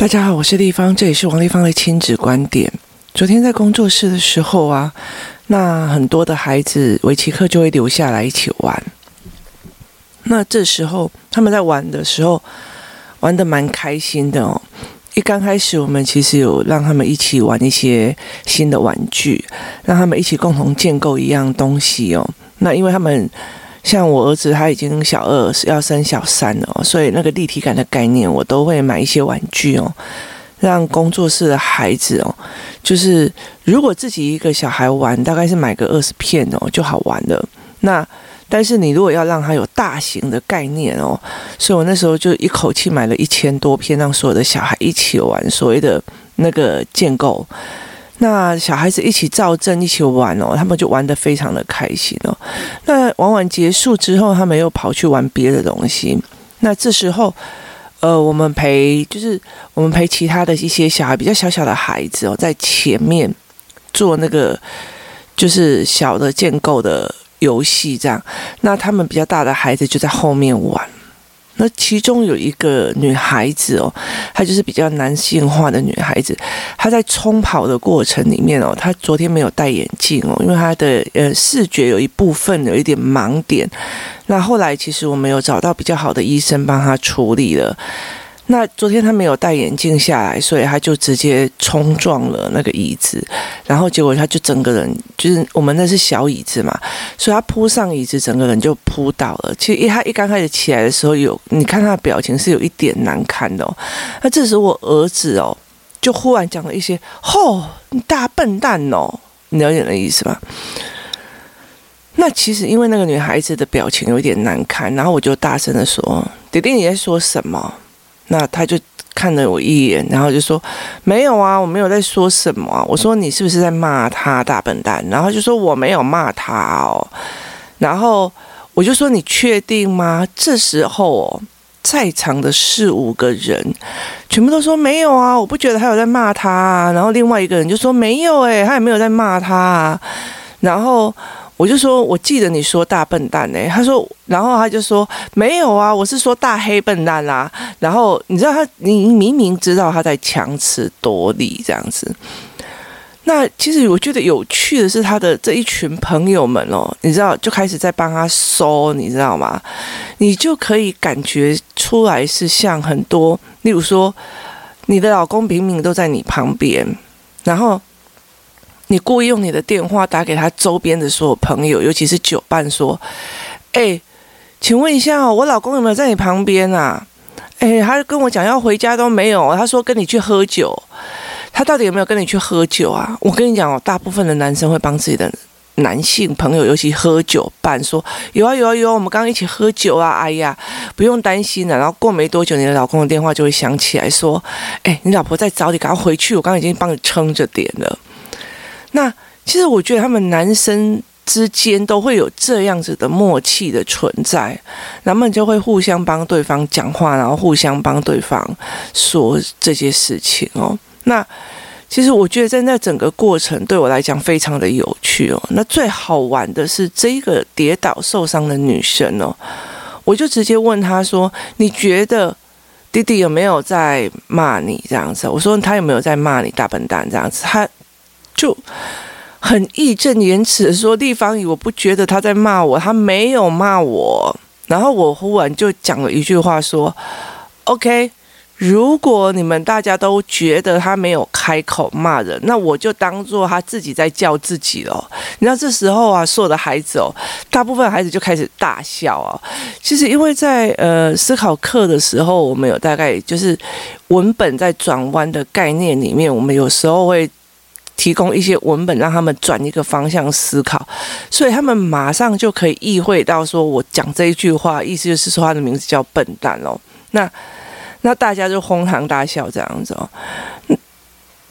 大家好，我是丽芳，这里是王丽芳的亲子观点。昨天在工作室的时候啊，那很多的孩子围棋课就会留下来一起玩。那这时候他们在玩的时候，玩得蛮开心的哦。一刚开始，我们其实有让他们一起玩一些新的玩具，让他们一起共同建构一样东西哦。那因为他们。像我儿子他已经小二，要升小三了，所以那个立体感的概念，我都会买一些玩具哦，让工作室的孩子哦，就是如果自己一个小孩玩，大概是买个二十片哦就好玩了。那但是你如果要让他有大型的概念哦，所以我那时候就一口气买了一千多片，让所有的小孩一起玩所谓的那个建构。那小孩子一起造阵，一起玩哦，他们就玩得非常的开心哦。那玩完结束之后，他们又跑去玩别的东西。那这时候，呃，我们陪就是我们陪其他的一些小孩，比较小小的孩子哦，在前面做那个就是小的建构的游戏这样。那他们比较大的孩子就在后面玩。那其中有一个女孩子哦，她就是比较男性化的女孩子。她在冲跑的过程里面哦，她昨天没有戴眼镜哦，因为她的呃视觉有一部分有一点盲点。那后来其实我们有找到比较好的医生帮她处理了。那昨天他没有戴眼镜下来，所以他就直接冲撞了那个椅子，然后结果他就整个人就是我们那是小椅子嘛，所以他扑上椅子，整个人就扑倒了。其实一他一刚开始起来的时候有，你看他的表情是有一点难看的哦。那这时我儿子哦，就忽然讲了一些：“吼，你大笨蛋哦！”你了解那意思吧？那其实因为那个女孩子的表情有一点难看，然后我就大声的说：“弟弟，你在说什么？”那他就看了我一眼，然后就说：“没有啊，我没有在说什么。”我说：“你是不是在骂他大笨蛋？”然后就说：“我没有骂他哦。”然后我就说：“你确定吗？”这时候哦，在场的四五个人全部都说：“没有啊，我不觉得他有在骂他。”然后另外一个人就说：“没有诶，他也没有在骂他啊。”然后。我就说，我记得你说大笨蛋呢、他说，然后他就说没有啊，我是说大黑笨蛋啦、啊。然后你知道他，你明明知道他在强词夺理这样子。那其实我觉得有趣的是，他的这一群朋友们哦，你知道就开始在帮他收，你知道吗？你就可以感觉出来是像很多，例如说，你的老公明明都在你旁边，然后。你故意用你的电话打给他周边的所有朋友，尤其是酒伴，说：“哎，请问一下哦，我老公有没有在你旁边啊？哎，他跟我讲要回家都没有，他说跟你去喝酒，他到底有没有跟你去喝酒啊？我跟你讲哦，大部分的男生会帮自己的男性朋友，尤其喝酒伴说：有啊有啊有啊，我们刚刚一起喝酒啊，哎呀，不用担心了。然后过没多久，你的老公的电话就会响起来说：哎，你老婆在找你，赶快回去，我刚刚已经帮你撑着点了。”那其实我觉得他们男生之间都会有这样子的默契的存在，他们就会互相帮对方讲话，然后互相帮对方说这些事情哦。那其实我觉得在那整个过程对我来讲非常的有趣哦。那最好玩的是这个跌倒受伤的女生哦，我就直接问她说：“你觉得弟弟有没有在骂你这样子？”我说：“他有没有在骂你大笨蛋这样子？”他。就很义正言辞的说：“丽芳姨，我不觉得他在骂我，他没有骂我。”然后我忽然就讲了一句话说：“OK，如果你们大家都觉得他没有开口骂人，那我就当做他自己在叫自己了。”你知道这时候啊，所有的孩子哦，大部分孩子就开始大笑哦。其实因为在呃思考课的时候，我们有大概就是文本在转弯的概念里面，我们有时候会。提供一些文本，让他们转一个方向思考，所以他们马上就可以意会到，说我讲这一句话，意思就是说他的名字叫笨蛋哦。那那大家就哄堂大笑这样子哦。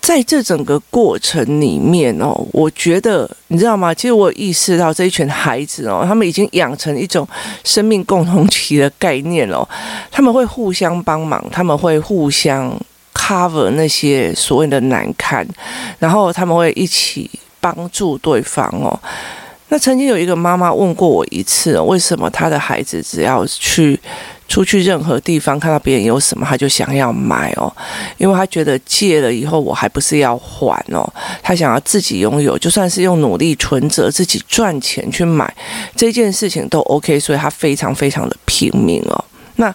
在这整个过程里面哦，我觉得你知道吗？其实我意识到这一群孩子哦，他们已经养成一种生命共同体的概念哦，他们会互相帮忙，他们会互相。Cover 那些所谓的难堪，然后他们会一起帮助对方哦。那曾经有一个妈妈问过我一次，为什么她的孩子只要去出去任何地方看到别人有什么，他就想要买哦，因为他觉得借了以后我还不是要还哦，他想要自己拥有，就算是用努力存折自己赚钱去买这件事情都 OK，所以他非常非常的拼命哦。那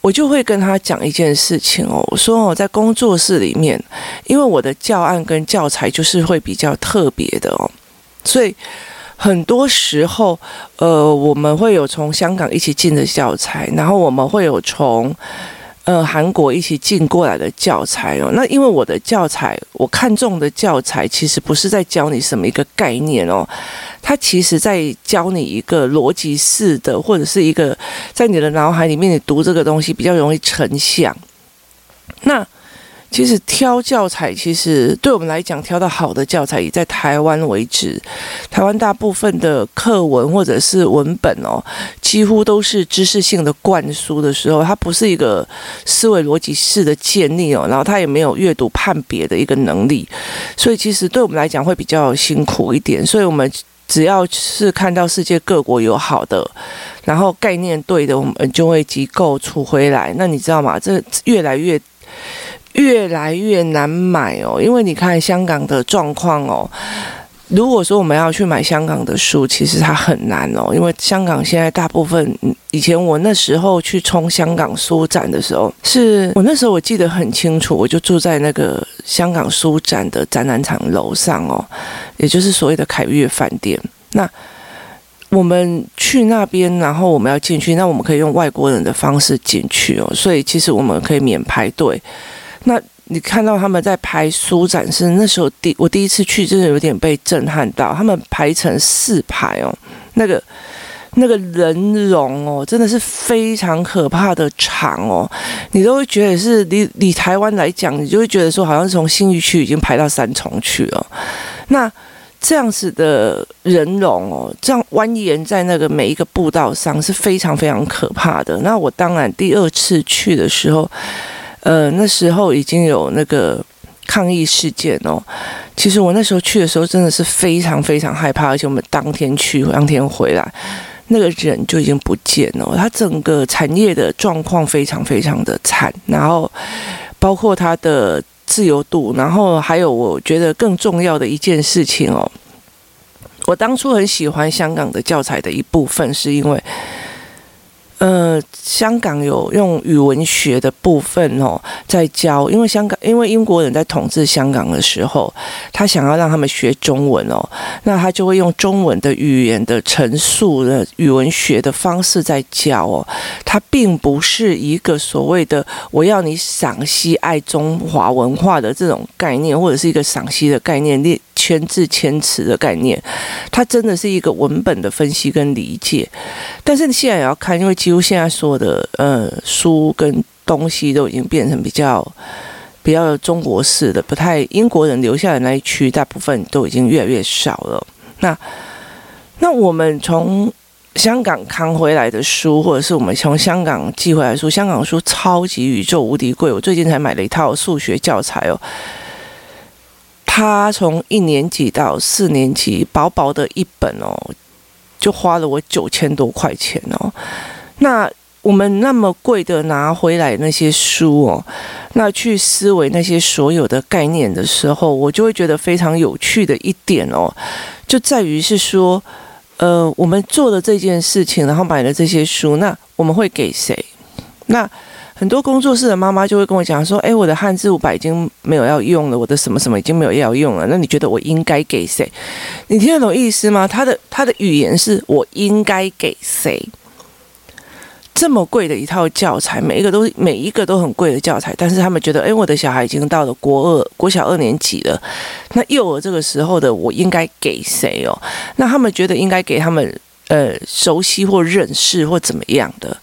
我就会跟他讲一件事情哦，我说我在工作室里面，因为我的教案跟教材就是会比较特别的哦，所以。很多时候，呃，我们会有从香港一起进的教材，然后我们会有从呃韩国一起进过来的教材哦。那因为我的教材，我看中的教材其实不是在教你什么一个概念哦，它其实在教你一个逻辑式的，或者是一个在你的脑海里面，你读这个东西比较容易成像。那其实挑教材，其实对我们来讲，挑到好的教材，以在台湾为止，台湾大部分的课文或者是文本哦，几乎都是知识性的灌输的时候，它不是一个思维逻辑式的建立哦，然后它也没有阅读判别的一个能力，所以其实对我们来讲会比较辛苦一点。所以我们只要是看到世界各国有好的，然后概念对的，我们就会机构出回来。那你知道吗？这越来越。越来越难买哦，因为你看香港的状况哦。如果说我们要去买香港的书，其实它很难哦，因为香港现在大部分，以前我那时候去冲香港书展的时候，是我那时候我记得很清楚，我就住在那个香港书展的展览场楼上哦，也就是所谓的凯悦饭店。那我们去那边，然后我们要进去，那我们可以用外国人的方式进去哦，所以其实我们可以免排队。那你看到他们在排书展是那时候第我第一次去，真的有点被震撼到。他们排成四排哦，那个那个人龙哦，真的是非常可怕的长哦。你都会觉得是离离台湾来讲，你就会觉得说，好像是从新义区已经排到三重去了。那这样子的人龙哦，这样蜿蜒在那个每一个步道上是非常非常可怕的。那我当然第二次去的时候。呃，那时候已经有那个抗议事件哦。其实我那时候去的时候真的是非常非常害怕，而且我们当天去，当天回来，那个人就已经不见了。他整个产业的状况非常非常的惨，然后包括他的自由度，然后还有我觉得更重要的一件事情哦。我当初很喜欢香港的教材的一部分，是因为。呃，香港有用语文学的部分哦，在教，因为香港，因为英国人在统治香港的时候，他想要让他们学中文哦，那他就会用中文的语言的陈述的语文学的方式在教哦，他并不是一个所谓的我要你赏析爱中华文化的这种概念，或者是一个赏析的概念列。圈字千词的概念，它真的是一个文本的分析跟理解。但是你现在也要看，因为几乎现在所有的呃书跟东西都已经变成比较比较中国式的，不太英国人留下的那一区，大部分都已经越来越少了。那那我们从香港扛回来的书，或者是我们从香港寄回来的书，香港书超级宇宙无敌贵。我最近才买了一套数学教材哦。他从一年级到四年级，薄薄的一本哦，就花了我九千多块钱哦。那我们那么贵的拿回来那些书哦，那去思维那些所有的概念的时候，我就会觉得非常有趣的一点哦，就在于是说，呃，我们做了这件事情，然后买了这些书，那我们会给谁？那很多工作室的妈妈就会跟我讲说：“诶，我的汉字五百已经没有要用了，我的什么什么已经没有要用了。那你觉得我应该给谁？你听得懂意思吗？他的他的语言是我应该给谁？这么贵的一套教材，每一个都每一个都很贵的教材，但是他们觉得，诶，我的小孩已经到了国二、国小二年级了，那幼儿这个时候的我应该给谁哦？那他们觉得应该给他们呃熟悉或认识或怎么样的。”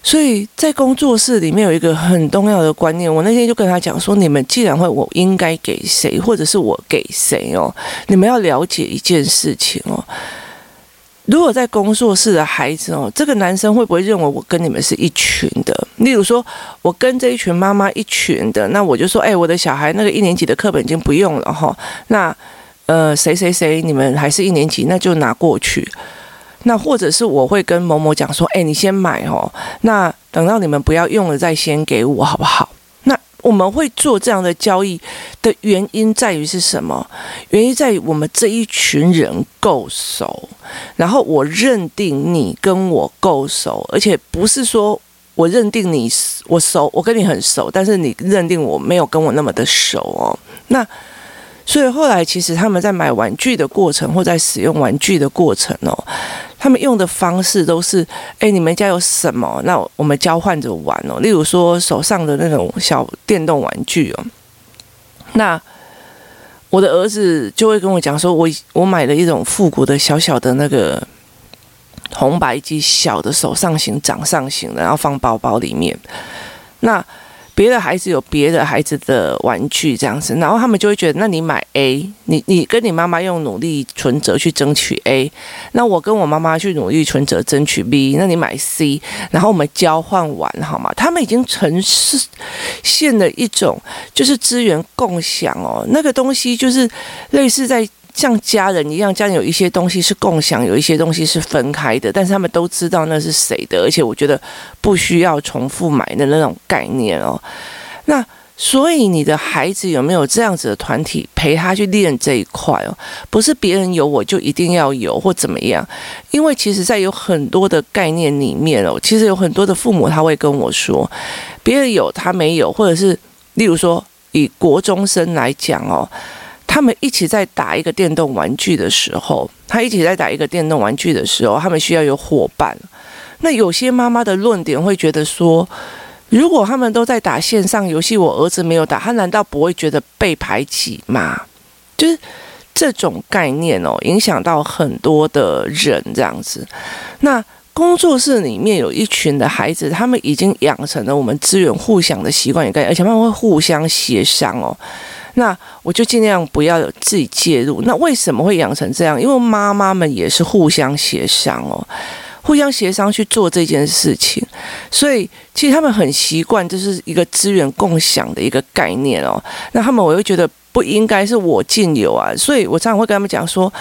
所以在工作室里面有一个很重要的观念，我那天就跟他讲说：你们既然会，我应该给谁，或者是我给谁哦？你们要了解一件事情哦。如果在工作室的孩子哦，这个男生会不会认为我跟你们是一群的？例如说，我跟这一群妈妈一群的，那我就说：哎，我的小孩那个一年级的课本已经不用了哈。那呃，谁谁谁，你们还是一年级，那就拿过去。那或者是我会跟某某讲说，哎，你先买哦，那等到你们不要用了再先给我，好不好？那我们会做这样的交易的原因在于是什么？原因在于我们这一群人够熟，然后我认定你跟我够熟，而且不是说我认定你我熟，我跟你很熟，但是你认定我没有跟我那么的熟哦，那。所以后来，其实他们在买玩具的过程，或在使用玩具的过程哦，他们用的方式都是：哎，你们家有什么？那我们交换着玩哦。例如说，手上的那种小电动玩具哦。那我的儿子就会跟我讲说：我我买了一种复古的小小的那个红白机，小的手上型、掌上型的，然后放包包里面。那别的孩子有别的孩子的玩具这样子，然后他们就会觉得，那你买 A，你你跟你妈妈用努力存折去争取 A，那我跟我妈妈去努力存折争取 B，那你买 C，然后我们交换完好吗？他们已经呈现了一种就是资源共享哦，那个东西就是类似在。像家人一样，家人有一些东西是共享，有一些东西是分开的，但是他们都知道那是谁的，而且我觉得不需要重复买的那种概念哦。那所以你的孩子有没有这样子的团体陪他去练这一块哦？不是别人有我就一定要有或怎么样，因为其实在有很多的概念里面哦，其实有很多的父母他会跟我说，别人有他没有，或者是例如说以国中生来讲哦。他们一起在打一个电动玩具的时候，他一起在打一个电动玩具的时候，他们需要有伙伴。那有些妈妈的论点会觉得说，如果他们都在打线上游戏，我儿子没有打，他难道不会觉得被排挤吗？就是这种概念哦，影响到很多的人这样子。那工作室里面有一群的孩子，他们已经养成了我们资源互相的习惯与概念，而且他们会互相协商哦。那我就尽量不要有自己介入。那为什么会养成这样？因为妈妈们也是互相协商哦，互相协商去做这件事情。所以其实他们很习惯，这是一个资源共享的一个概念哦。那他们我又觉得不应该是我尽有啊，所以我常常会跟他们讲说。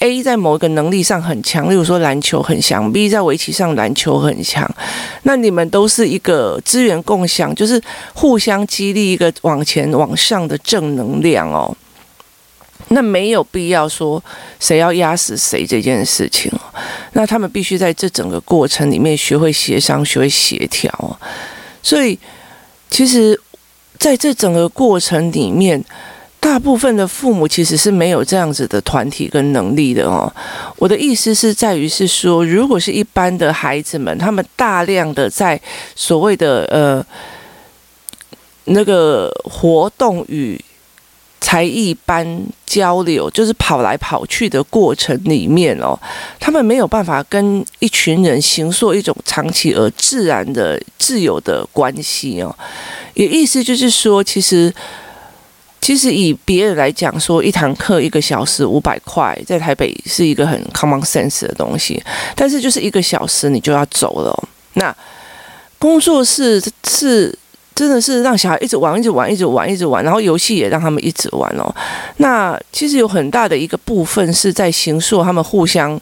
A 在某一个能力上很强，例如说篮球很强；B 在围棋上篮球很强。那你们都是一个资源共享，就是互相激励一个往前往上的正能量哦。那没有必要说谁要压死谁这件事情哦。那他们必须在这整个过程里面学会协商，学会协调。所以，其实在这整个过程里面。大部分的父母其实是没有这样子的团体跟能力的哦。我的意思是在于是说，如果是一般的孩子们，他们大量的在所谓的呃那个活动与才艺班交流，就是跑来跑去的过程里面哦，他们没有办法跟一群人形塑一种长期而自然的自由的关系哦。也意思就是说，其实。其实以别人来讲，说一堂课一个小时五百块，在台北是一个很 common sense 的东西。但是就是一个小时你就要走了。那工作室是真的是让小孩一直玩，一直玩，一直玩，一直玩，然后游戏也让他们一直玩哦。那其实有很大的一个部分是在形塑他们互相。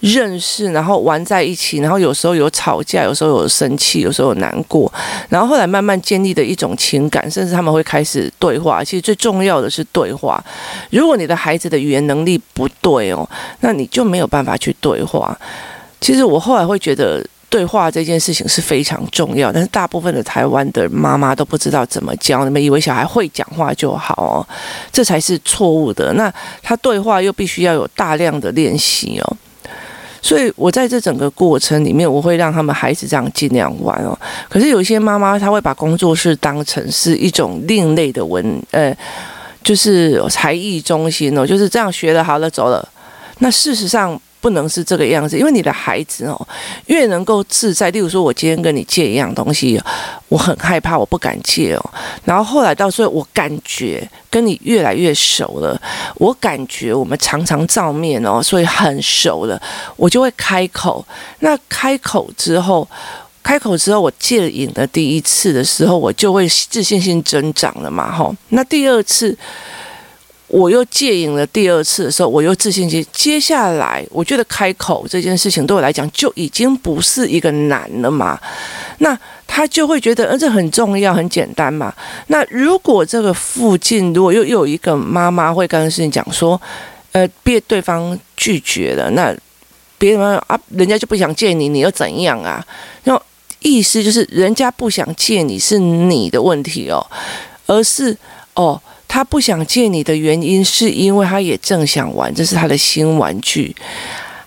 认识，然后玩在一起，然后有时候有吵架，有时候有生气，有时候有难过，然后后来慢慢建立的一种情感，甚至他们会开始对话。其实最重要的是对话。如果你的孩子的语言能力不对哦，那你就没有办法去对话。其实我后来会觉得，对话这件事情是非常重要，但是大部分的台湾的妈妈都不知道怎么教，你们以为小孩会讲话就好哦，这才是错误的。那他对话又必须要有大量的练习哦。所以，我在这整个过程里面，我会让他们孩子这样尽量玩哦。可是有些妈妈，她会把工作室当成是一种另类的文，呃，就是才艺中心哦，就是这样学了好了走了。那事实上。不能是这个样子，因为你的孩子哦，越能够自在。例如说，我今天跟你借一样东西，我很害怕，我不敢借哦。然后后来到时候，我感觉跟你越来越熟了，我感觉我们常常照面哦，所以很熟了，我就会开口。那开口之后，开口之后，我借影的第一次的时候，我就会自信心增长了嘛，吼。那第二次。我又戒瘾了第二次的时候，我又自信心。接下来，我觉得开口这件事情对我来讲就已经不是一个难了嘛。那他就会觉得，呃，这很重要，很简单嘛。那如果这个附近如果又有一个妈妈会跟事情讲说，呃，被对方拒绝了，那别人啊，人家就不想见你，你又怎样啊？然后意思就是，人家不想见你是你的问题哦，而是哦。他不想借你的原因，是因为他也正想玩，这是他的新玩具，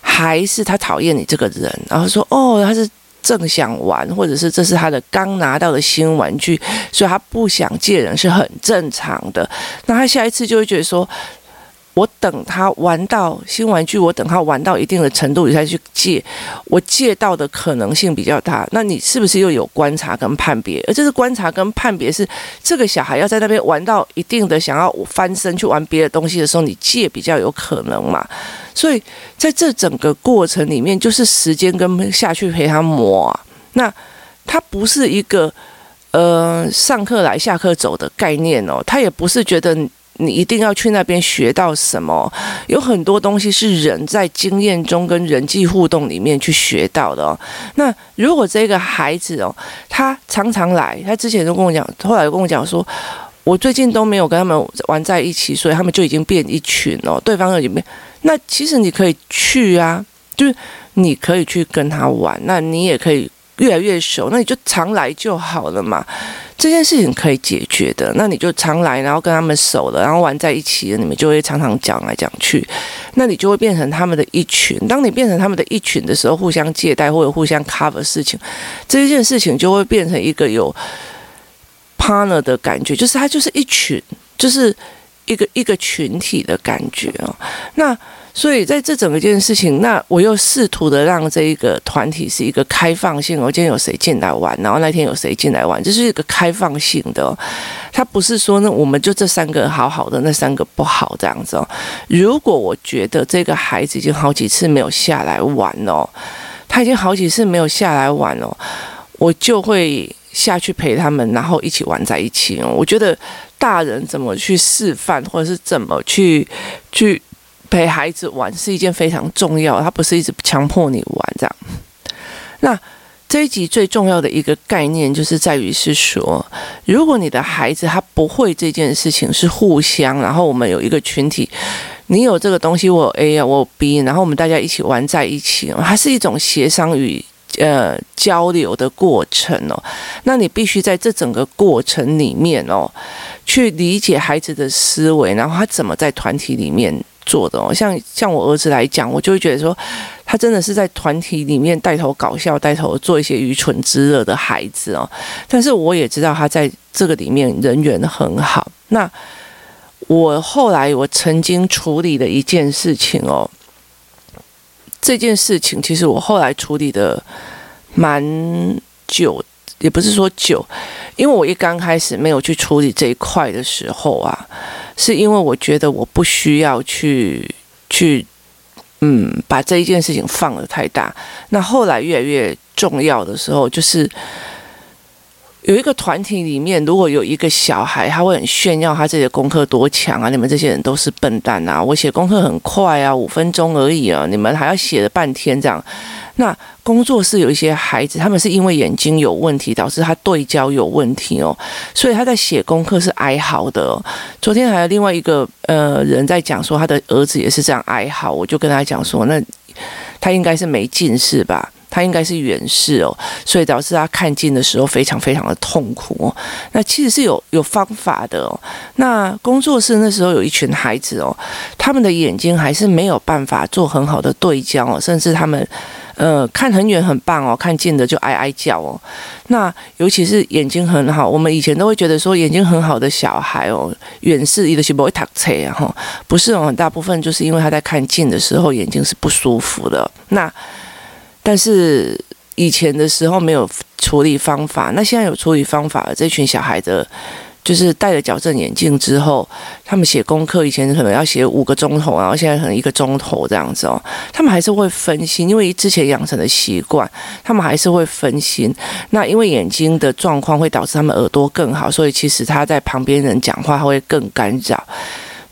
还是他讨厌你这个人？然后说，哦，他是正想玩，或者是这是他的刚拿到的新玩具，所以他不想借人是很正常的。那他下一次就会觉得说。我等他玩到新玩具，我等他玩到一定的程度，你再去借。我借到的可能性比较大。那你是不是又有观察跟判别？而这是观察跟判别是这个小孩要在那边玩到一定的想要翻身去玩别的东西的时候，你借比较有可能嘛？所以在这整个过程里面，就是时间跟下去陪他磨啊。那他不是一个呃上课来下课走的概念哦，他也不是觉得。你一定要去那边学到什么？有很多东西是人在经验中跟人际互动里面去学到的哦。那如果这个孩子哦，他常常来，他之前就跟我讲，后来跟我讲说，我最近都没有跟他们玩在一起，所以他们就已经变一群了。对方有没有？那其实你可以去啊，就是你可以去跟他玩，那你也可以。越来越熟，那你就常来就好了嘛。这件事情可以解决的，那你就常来，然后跟他们熟了，然后玩在一起了，你们就会常常讲来讲去，那你就会变成他们的一群。当你变成他们的一群的时候，互相借贷或者互相 cover 事情，这一件事情就会变成一个有 partner 的感觉，就是他就是一群，就是一个一个群体的感觉哦。那。所以在这整个件事情，那我又试图的让这一个团体是一个开放性。我今天有谁进来玩，然后那天有谁进来玩，这是一个开放性的。他不是说呢，我们就这三个好好的，那三个不好这样子哦。如果我觉得这个孩子已经好几次没有下来玩哦，他已经好几次没有下来玩哦，我就会下去陪他们，然后一起玩在一起哦。我觉得大人怎么去示范，或者是怎么去去。陪孩子玩是一件非常重要，他不是一直强迫你玩这样。那这一集最重要的一个概念，就是在于是说，如果你的孩子他不会这件事情，是互相，然后我们有一个群体，你有这个东西，我有 A 啊，我有 B，然后我们大家一起玩在一起，它是一种协商与呃交流的过程哦。那你必须在这整个过程里面哦，去理解孩子的思维，然后他怎么在团体里面。做的哦，像像我儿子来讲，我就会觉得说，他真的是在团体里面带头搞笑，带头做一些愚蠢之乐的孩子哦。但是我也知道他在这个里面人缘很好。那我后来我曾经处理的一件事情哦，这件事情其实我后来处理的蛮久，也不是说久，因为我一刚开始没有去处理这一块的时候啊。是因为我觉得我不需要去去，嗯，把这一件事情放得太大。那后来越来越重要的时候，就是有一个团体里面，如果有一个小孩，他会很炫耀他自己的功课多强啊！你们这些人都是笨蛋啊！我写功课很快啊，五分钟而已啊，你们还要写了半天这样。那工作室有一些孩子，他们是因为眼睛有问题，导致他对焦有问题哦，所以他在写功课是哀嚎的。昨天还有另外一个呃人在讲说，他的儿子也是这样哀嚎，我就跟他讲说，那他应该是没近视吧，他应该是远视哦，所以导致他看近的时候非常非常的痛苦哦。那其实是有有方法的哦。那工作室那时候有一群孩子哦，他们的眼睛还是没有办法做很好的对焦哦，甚至他们。呃，看很远很棒哦，看近的就哀哀叫哦。那尤其是眼睛很好，我们以前都会觉得说眼睛很好的小孩哦，远视一的是不会读册啊哈，不是哦，很大部分就是因为他在看近的时候眼睛是不舒服的。那但是以前的时候没有处理方法，那现在有处理方法了，这群小孩的。就是戴了矫正眼镜之后，他们写功课以前可能要写五个钟头，然后现在可能一个钟头这样子哦。他们还是会分心，因为之前养成的习惯，他们还是会分心。那因为眼睛的状况会导致他们耳朵更好，所以其实他在旁边人讲话他会更干扰。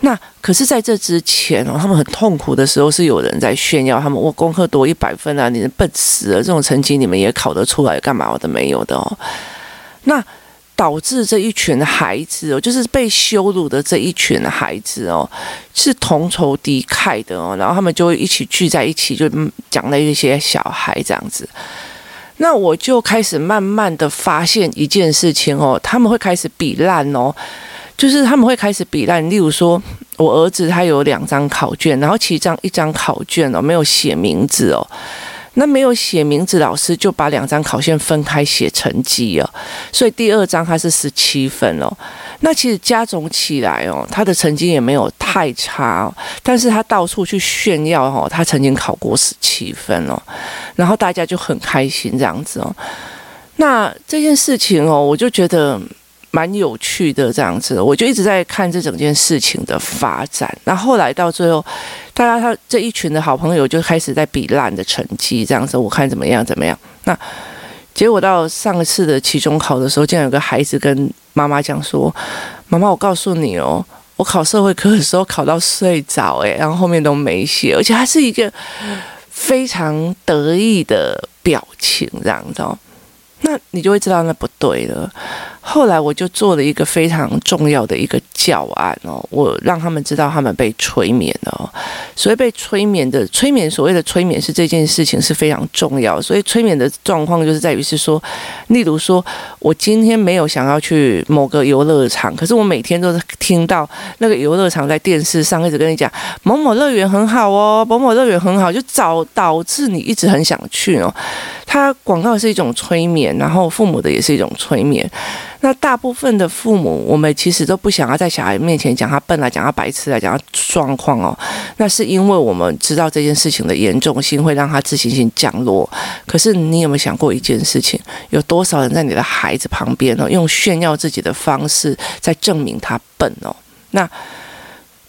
那可是在这之前哦，他们很痛苦的时候，是有人在炫耀他们，我功课多一百分啊，你笨死了，这种成绩你们也考得出来，干嘛我都没有的哦。那导致这一群孩子哦，就是被羞辱的这一群孩子哦，是同仇敌忾的哦，然后他们就会一起聚在一起，就讲了一些小孩这样子。那我就开始慢慢的发现一件事情哦，他们会开始比烂哦。就是他们会开始比烂，例如说，我儿子他有两张考卷，然后其中一张考卷哦没有写名字哦，那没有写名字，老师就把两张考卷分开写成绩哦，所以第二张他是十七分哦，那其实加总起来哦，他的成绩也没有太差哦，但是他到处去炫耀哦，他曾经考过十七分哦，然后大家就很开心这样子哦，那这件事情哦，我就觉得。蛮有趣的这样子，我就一直在看这整件事情的发展。然后来到最后，大家他这一群的好朋友就开始在比烂的成绩，这样子，我看怎么样怎么样。那结果到上次的期中考的时候，竟然有个孩子跟妈妈讲说：“妈妈，我告诉你哦，我考社会科的时候考到睡着，诶，然后后面都没写，而且还是一个非常得意的表情，这样子哦。”那你就会知道那不对了。后来我就做了一个非常重要的一个教案哦，我让他们知道他们被催眠了。所以被催眠的催眠，所谓的催眠是这件事情是非常重要。所以催眠的状况就是在于是说，例如说我今天没有想要去某个游乐场，可是我每天都是听到那个游乐场在电视上一直跟你讲某某乐园很好哦，某某乐园很好，就导导致你一直很想去哦。它广告是一种催眠，然后父母的也是一种催眠。那大部分的父母，我们其实都不想要在小孩面前讲他笨啊讲他白痴啊讲他状况哦。那是因为我们知道这件事情的严重性，会让他自信心降落。可是你有没有想过一件事情？有多少人在你的孩子旁边哦，用炫耀自己的方式在证明他笨哦？那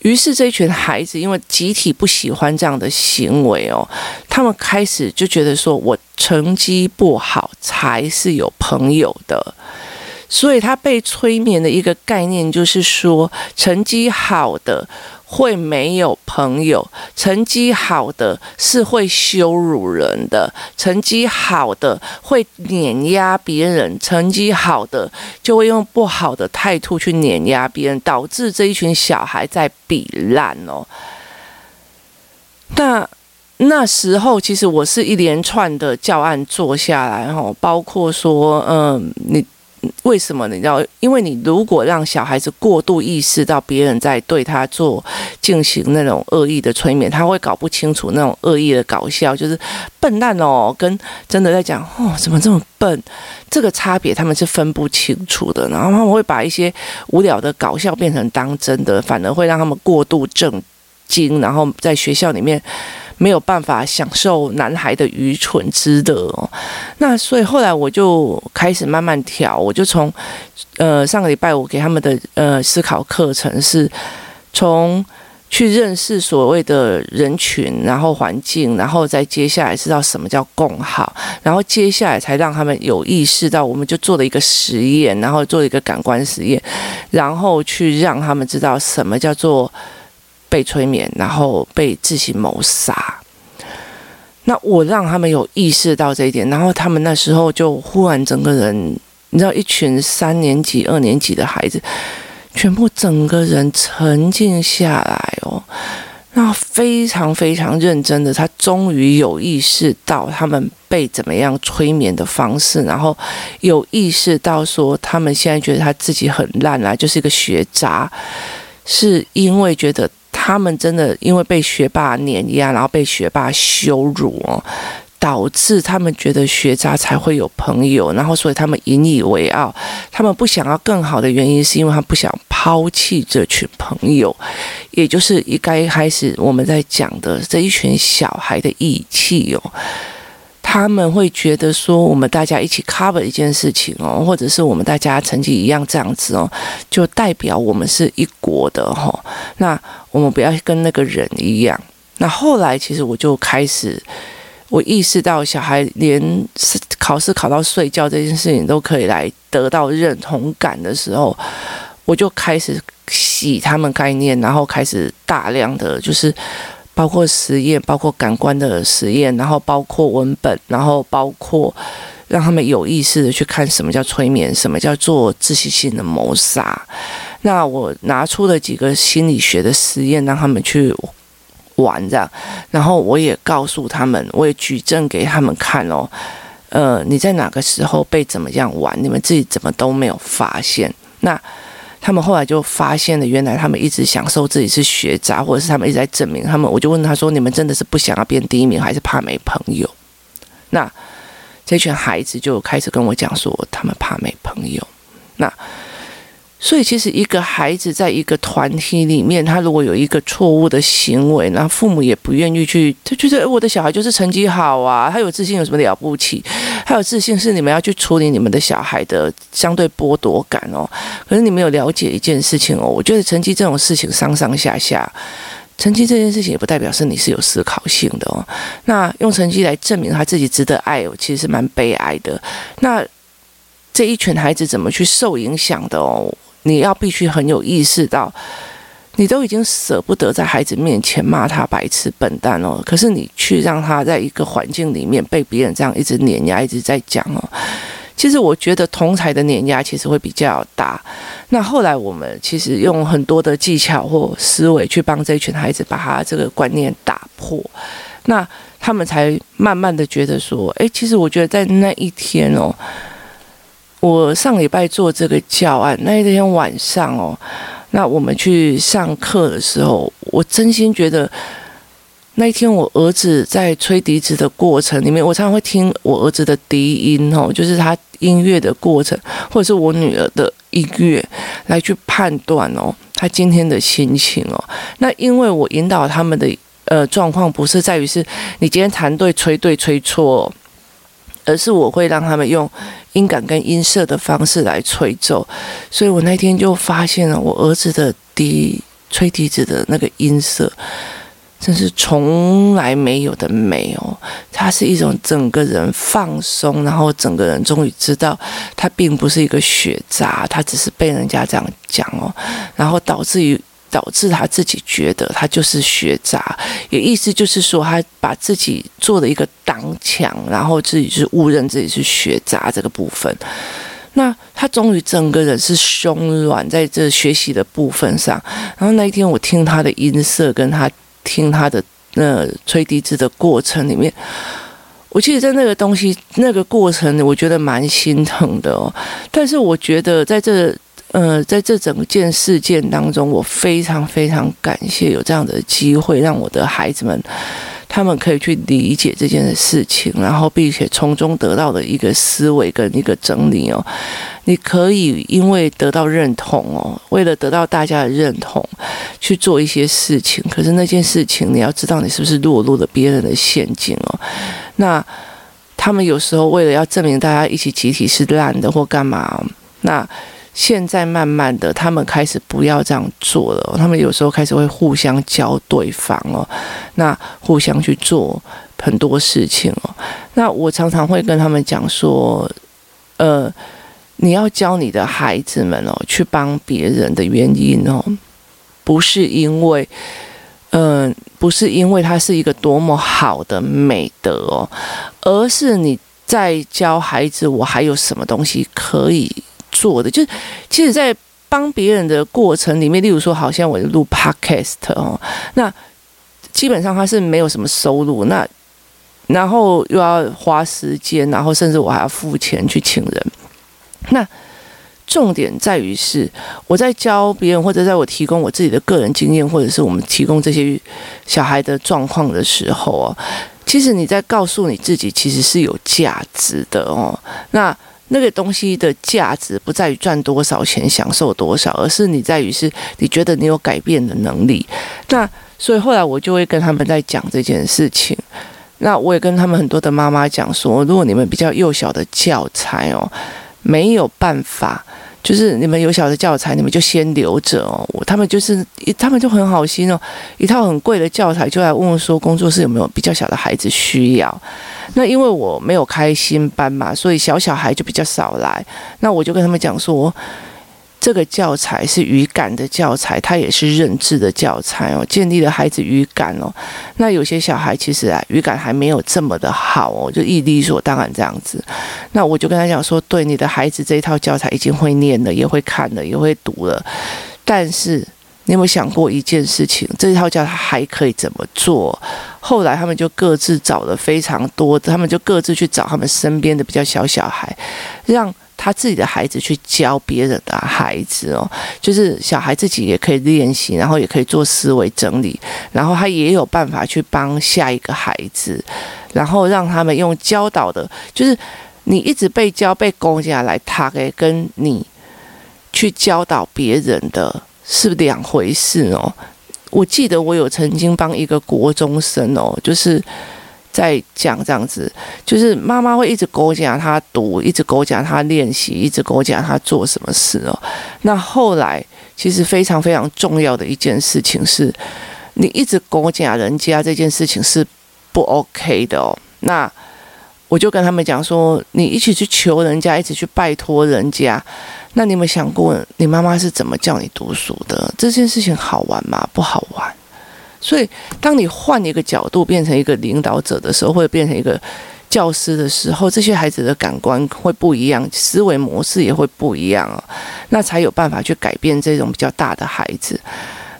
于是这一群孩子因为集体不喜欢这样的行为哦，他们开始就觉得说我成绩不好才是有朋友的。所以他被催眠的一个概念就是说，成绩好的会没有朋友，成绩好的是会羞辱人的，成绩好的会碾压别人，成绩好的就会用不好的态度去碾压别人，导致这一群小孩在比烂哦。那那时候其实我是一连串的教案做下来哦，包括说，嗯，你。为什么你知道？因为你如果让小孩子过度意识到别人在对他做进行那种恶意的催眠，他会搞不清楚那种恶意的搞笑，就是笨蛋哦，跟真的在讲哦，怎么这么笨？这个差别他们是分不清楚的。然后他们会把一些无聊的搞笑变成当真的，反而会让他们过度震惊，然后在学校里面。没有办法享受男孩的愚蠢之乐，那所以后来我就开始慢慢调，我就从呃上个礼拜我给他们的呃思考课程是从去认识所谓的人群，然后环境，然后再接下来知道什么叫共好，然后接下来才让他们有意识到，我们就做了一个实验，然后做了一个感官实验，然后去让他们知道什么叫做。被催眠，然后被自行谋杀。那我让他们有意识到这一点，然后他们那时候就忽然整个人，你知道，一群三年级、二年级的孩子，全部整个人沉静下来哦，那非常非常认真的，他终于有意识到他们被怎么样催眠的方式，然后有意识到说，他们现在觉得他自己很烂啊，就是一个学渣，是因为觉得。他们真的因为被学霸碾压，然后被学霸羞辱哦，导致他们觉得学渣才会有朋友，然后所以他们引以为傲。他们不想要更好的原因，是因为他不想抛弃这群朋友，也就是一该开始我们在讲的这一群小孩的义气哦。他们会觉得说，我们大家一起 cover 一件事情哦，或者是我们大家成绩一样这样子哦，就代表我们是一国的哈。那我们不要跟那个人一样。那后来其实我就开始，我意识到小孩连考试考到睡觉这件事情都可以来得到认同感的时候，我就开始。洗他们概念，然后开始大量的就是包括实验，包括感官的实验，然后包括文本，然后包括让他们有意识的去看什么叫催眠，什么叫做窒息性的谋杀。那我拿出了几个心理学的实验，让他们去玩这样，然后我也告诉他们，我也举证给他们看哦。呃，你在哪个时候被怎么样玩？你们自己怎么都没有发现？那他们后来就发现了，原来他们一直享受自己是学渣，或者是他们一直在证明他们。我就问他说：“你们真的是不想要变第一名，还是怕没朋友？”那这群孩子就开始跟我讲说，他们怕没朋友。那。所以，其实一个孩子在一个团体里面，他如果有一个错误的行为，那父母也不愿意去，他觉得我的小孩就是成绩好啊，他有自信有什么了不起？他有自信是你们要去处理你们的小孩的相对剥夺感哦。可是你没有了解一件事情哦，我觉得成绩这种事情上上下下，成绩这件事情也不代表是你是有思考性的哦。那用成绩来证明他自己值得爱哦，其实是蛮悲哀的。那这一群孩子怎么去受影响的哦？你要必须很有意识到，你都已经舍不得在孩子面前骂他白痴笨蛋哦，可是你去让他在一个环境里面被别人这样一直碾压，一直在讲哦。其实我觉得同才的碾压其实会比较大。那后来我们其实用很多的技巧或思维去帮这群孩子把他这个观念打破，那他们才慢慢的觉得说，诶，其实我觉得在那一天哦。我上礼拜做这个教案那一天晚上哦，那我们去上课的时候，我真心觉得那一天我儿子在吹笛子的过程里面，我常常会听我儿子的笛音哦，就是他音乐的过程，或者是我女儿的音乐来去判断哦，他今天的心情哦。那因为我引导他们的呃状况，不是在于是你今天弹对、吹对、吹错。而是我会让他们用音感跟音色的方式来吹奏，所以我那天就发现了我儿子的笛吹笛子的那个音色，真是从来没有的美哦！它是一种整个人放松，然后整个人终于知道他并不是一个学渣，他只是被人家这样讲哦，然后导致于。导致他自己觉得他就是学渣，也意思就是说，他把自己做了一个挡墙，然后自己是误认自己是学渣这个部分。那他终于整个人是松软在这学习的部分上。然后那一天我听他的音色，跟他听他的那吹笛子的过程里面，我其实，在那个东西那个过程，我觉得蛮心疼的哦。但是我觉得在这。呃，在这整件事件当中，我非常非常感谢有这样的机会，让我的孩子们，他们可以去理解这件事情，然后并且从中得到的一个思维跟一个整理哦。你可以因为得到认同哦，为了得到大家的认同去做一些事情，可是那件事情你要知道，你是不是落入了别人的陷阱哦？那他们有时候为了要证明大家一起集体是烂的或干嘛，那。现在慢慢的，他们开始不要这样做了。他们有时候开始会互相教对方哦，那互相去做很多事情哦。那我常常会跟他们讲说，呃，你要教你的孩子们哦，去帮别人的原因哦，不是因为，嗯、呃，不是因为他是一个多么好的美德哦，而是你在教孩子，我还有什么东西可以。做的就是，其实，在帮别人的过程里面，例如说，好像我录 podcast 哦，那基本上他是没有什么收入，那然后又要花时间，然后甚至我还要付钱去请人。那重点在于是我在教别人，或者在我提供我自己的个人经验，或者是我们提供这些小孩的状况的时候哦，其实你在告诉你自己，其实是有价值的哦。那那个东西的价值不在于赚多少钱、享受多少，而是你在于是你觉得你有改变的能力。那所以后来我就会跟他们在讲这件事情。那我也跟他们很多的妈妈讲说，如果你们比较幼小的教材哦，没有办法。就是你们有小的教材，你们就先留着哦。他们就是，他们就很好心哦，一套很贵的教材就来问问说，工作室有没有比较小的孩子需要？那因为我没有开新班嘛，所以小小孩就比较少来。那我就跟他们讲说，这个教材是语感的教材，它也是认知的教材哦，建立了孩子语感哦。那有些小孩其实啊，语感还没有这么的好哦，就一理所当然这样子。那我就跟他讲说，对，你的孩子这一套教材已经会念了，也会看了，也会读了。但是你有没有想过一件事情？这一套教材还可以怎么做？后来他们就各自找了非常多的，他们就各自去找他们身边的比较小小孩，让。他自己的孩子去教别人的孩子哦，就是小孩自己也可以练习，然后也可以做思维整理，然后他也有办法去帮下一个孩子，然后让他们用教导的，就是你一直被教被攻下来，他给跟你去教导别人的是两回事哦。我记得我有曾经帮一个国中生哦，就是。在讲这样子，就是妈妈会一直跟我讲他读，一直跟我讲他练习，一直跟我讲他做什么事哦。那后来其实非常非常重要的一件事情是，你一直跟我讲人家这件事情是不 OK 的哦。那我就跟他们讲说，你一起去求人家，一起去拜托人家，那你有没有想过，你妈妈是怎么叫你读书的？这件事情好玩吗？不好玩。所以，当你换一个角度，变成一个领导者的时候，或者变成一个教师的时候，这些孩子的感官会不一样，思维模式也会不一样哦，那才有办法去改变这种比较大的孩子。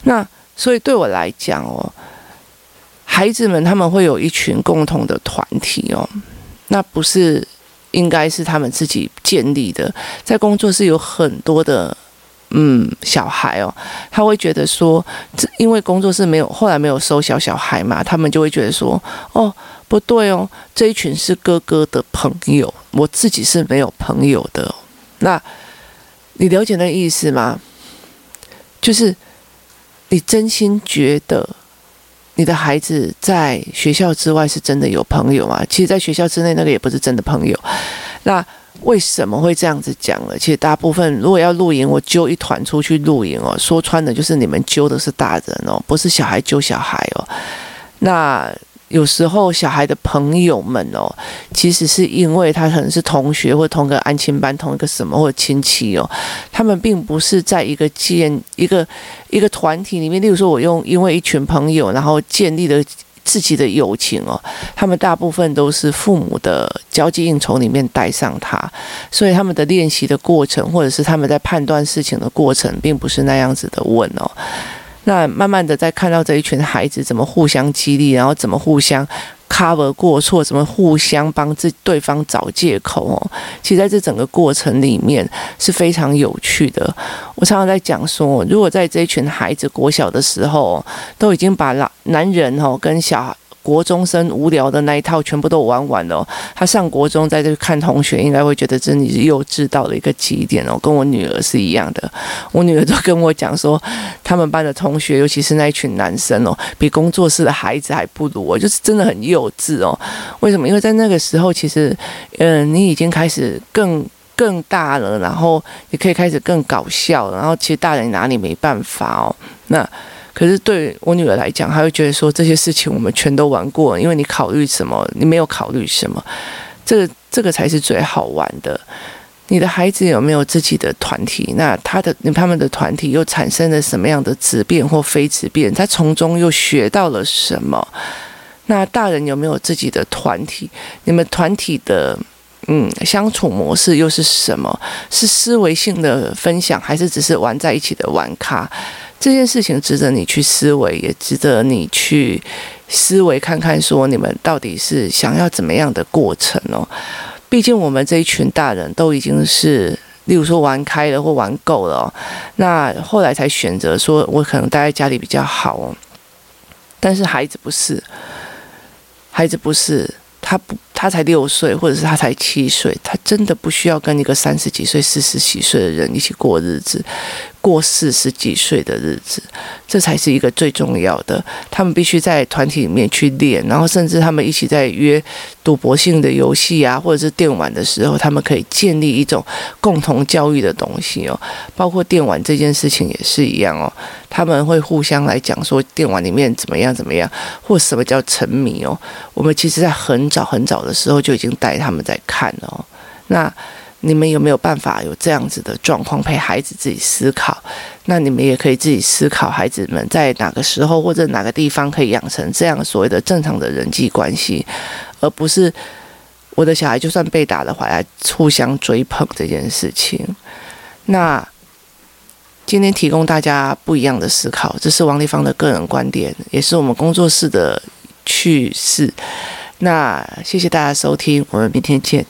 那所以对我来讲哦，孩子们他们会有一群共同的团体哦，那不是应该是他们自己建立的，在工作室有很多的。嗯，小孩哦，他会觉得说，因为工作室没有，后来没有收小小孩嘛，他们就会觉得说，哦，不对哦，这一群是哥哥的朋友，我自己是没有朋友的。那，你了解那意思吗？就是你真心觉得你的孩子在学校之外是真的有朋友吗？其实，在学校之内，那个也不是真的朋友。那。为什么会这样子讲呢？其实大部分如果要露营，我揪一团出去露营哦，说穿的就是你们揪的是大人哦，不是小孩揪小孩哦。那有时候小孩的朋友们哦，其实是因为他可能是同学或同个安亲班、同一个什么或亲戚哦，他们并不是在一个建一个一个团体里面。例如说，我用因为一群朋友，然后建立了。自己的友情哦，他们大部分都是父母的交际应酬里面带上他，所以他们的练习的过程，或者是他们在判断事情的过程，并不是那样子的问哦。那慢慢的在看到这一群孩子怎么互相激励，然后怎么互相。Cover 过错，什么互相帮自对方找借口哦？其实在这整个过程里面是非常有趣的。我常常在讲说，如果在这一群孩子国小的时候，都已经把老男人哦跟小孩。国中生无聊的那一套全部都玩完了。他上国中在这看同学，应该会觉得真的是幼稚到了一个极点哦。跟我女儿是一样的，我女儿都跟我讲说，他们班的同学，尤其是那一群男生哦，比工作室的孩子还不如我，就是真的很幼稚哦。为什么？因为在那个时候，其实，嗯，你已经开始更更大了，然后你可以开始更搞笑了，然后其实大人拿你没办法哦。那。可是对我女儿来讲，她会觉得说，这些事情我们全都玩过，因为你考虑什么，你没有考虑什么，这个这个才是最好玩的。你的孩子有没有自己的团体？那他的他们的团体又产生了什么样的质变或非质变？他从中又学到了什么？那大人有没有自己的团体？你们团体的嗯相处模式又是什么？是思维性的分享，还是只是玩在一起的玩咖？这件事情值得你去思维，也值得你去思维看看，说你们到底是想要怎么样的过程哦？毕竟我们这一群大人都已经是，例如说玩开了或玩够了，那后来才选择说，我可能待在家里比较好哦。但是孩子不是，孩子不是，他不。他才六岁，或者是他才七岁，他真的不需要跟一个三十几岁、四十几岁的人一起过日子，过四十几岁的日子，这才是一个最重要的。他们必须在团体里面去练，然后甚至他们一起在约赌博性的游戏啊，或者是电玩的时候，他们可以建立一种共同教育的东西哦。包括电玩这件事情也是一样哦，他们会互相来讲说电玩里面怎么样怎么样，或什么叫沉迷哦。我们其实在很早很早的。时候就已经带他们在看了哦，那你们有没有办法有这样子的状况陪孩子自己思考？那你们也可以自己思考，孩子们在哪个时候或者哪个地方可以养成这样所谓的正常的人际关系，而不是我的小孩就算被打的话，来互相追捧这件事情。那今天提供大家不一样的思考，这是王丽芳的个人观点，也是我们工作室的趣事。那谢谢大家收听，我们明天见。